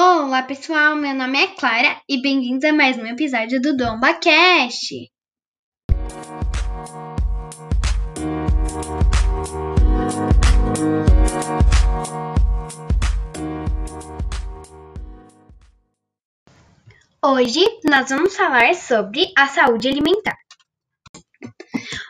Olá pessoal, meu nome é Clara e bem-vindos a mais um episódio do Domba Cast. Hoje nós vamos falar sobre a saúde alimentar.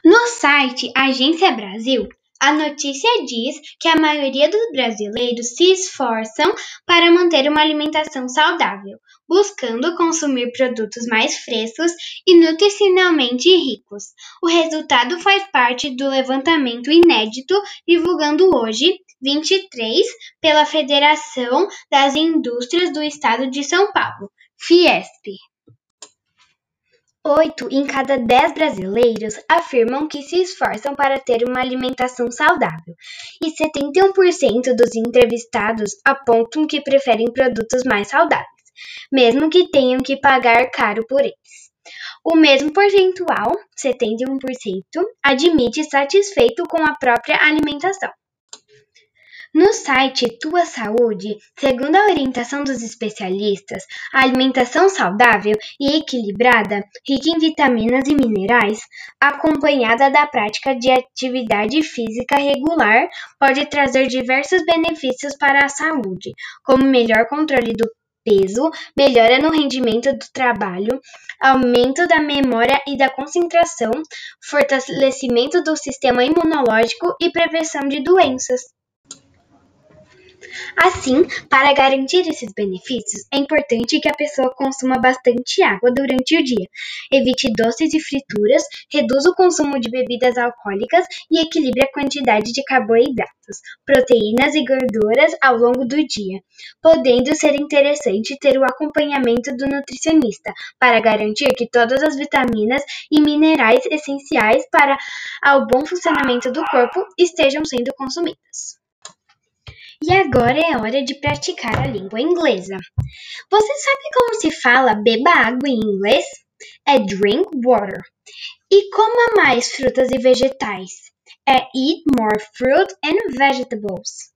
No site Agência Brasil, a notícia diz que a maioria dos brasileiros se esforçam para manter uma alimentação saudável, buscando consumir produtos mais frescos e nutricionalmente ricos. O resultado faz parte do levantamento inédito divulgado hoje, 23, pela Federação das Indústrias do Estado de São Paulo, Fiesp. Oito em cada dez brasileiros afirmam que se esforçam para ter uma alimentação saudável, e 71% dos entrevistados apontam que preferem produtos mais saudáveis, mesmo que tenham que pagar caro por eles. O mesmo percentual, 71%, admite satisfeito com a própria alimentação. No site Tua Saúde, segundo a orientação dos especialistas, a alimentação saudável e equilibrada, rica em vitaminas e minerais, acompanhada da prática de atividade física regular, pode trazer diversos benefícios para a saúde, como melhor controle do peso, melhora no rendimento do trabalho, aumento da memória e da concentração, fortalecimento do sistema imunológico e prevenção de doenças. Assim, para garantir esses benefícios, é importante que a pessoa consuma bastante água durante o dia, evite doces e frituras, reduza o consumo de bebidas alcoólicas e equilibre a quantidade de carboidratos, proteínas e gorduras ao longo do dia, podendo ser interessante ter o acompanhamento do nutricionista para garantir que todas as vitaminas e minerais essenciais para o bom funcionamento do corpo estejam sendo consumidos. E agora é hora de praticar a língua inglesa. Você sabe como se fala beba água em inglês? É drink water. E coma mais frutas e vegetais. É eat more fruit and vegetables.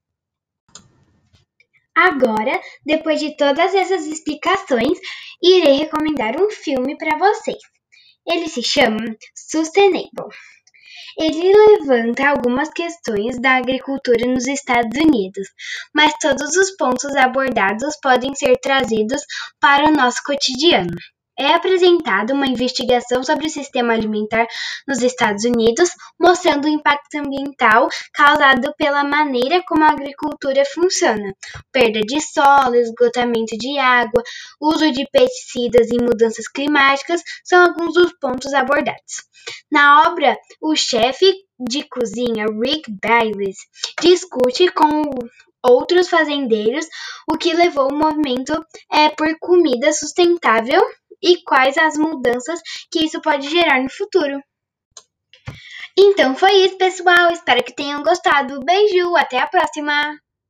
Agora, depois de todas essas explicações, irei recomendar um filme para vocês. Ele se chama Sustainable. Ele levanta algumas questões da agricultura nos Estados Unidos, mas todos os pontos abordados podem ser trazidos para o nosso cotidiano. É apresentada uma investigação sobre o sistema alimentar nos Estados Unidos, mostrando o impacto ambiental causado pela maneira como a agricultura funciona: perda de solo, esgotamento de água, uso de pesticidas e mudanças climáticas são alguns dos pontos abordados. Na obra, o chefe de cozinha Rick Bayless discute com outros fazendeiros o que levou o movimento é, por comida sustentável e quais as mudanças que isso pode gerar no futuro. Então foi isso, pessoal. Espero que tenham gostado. Beijo, até a próxima!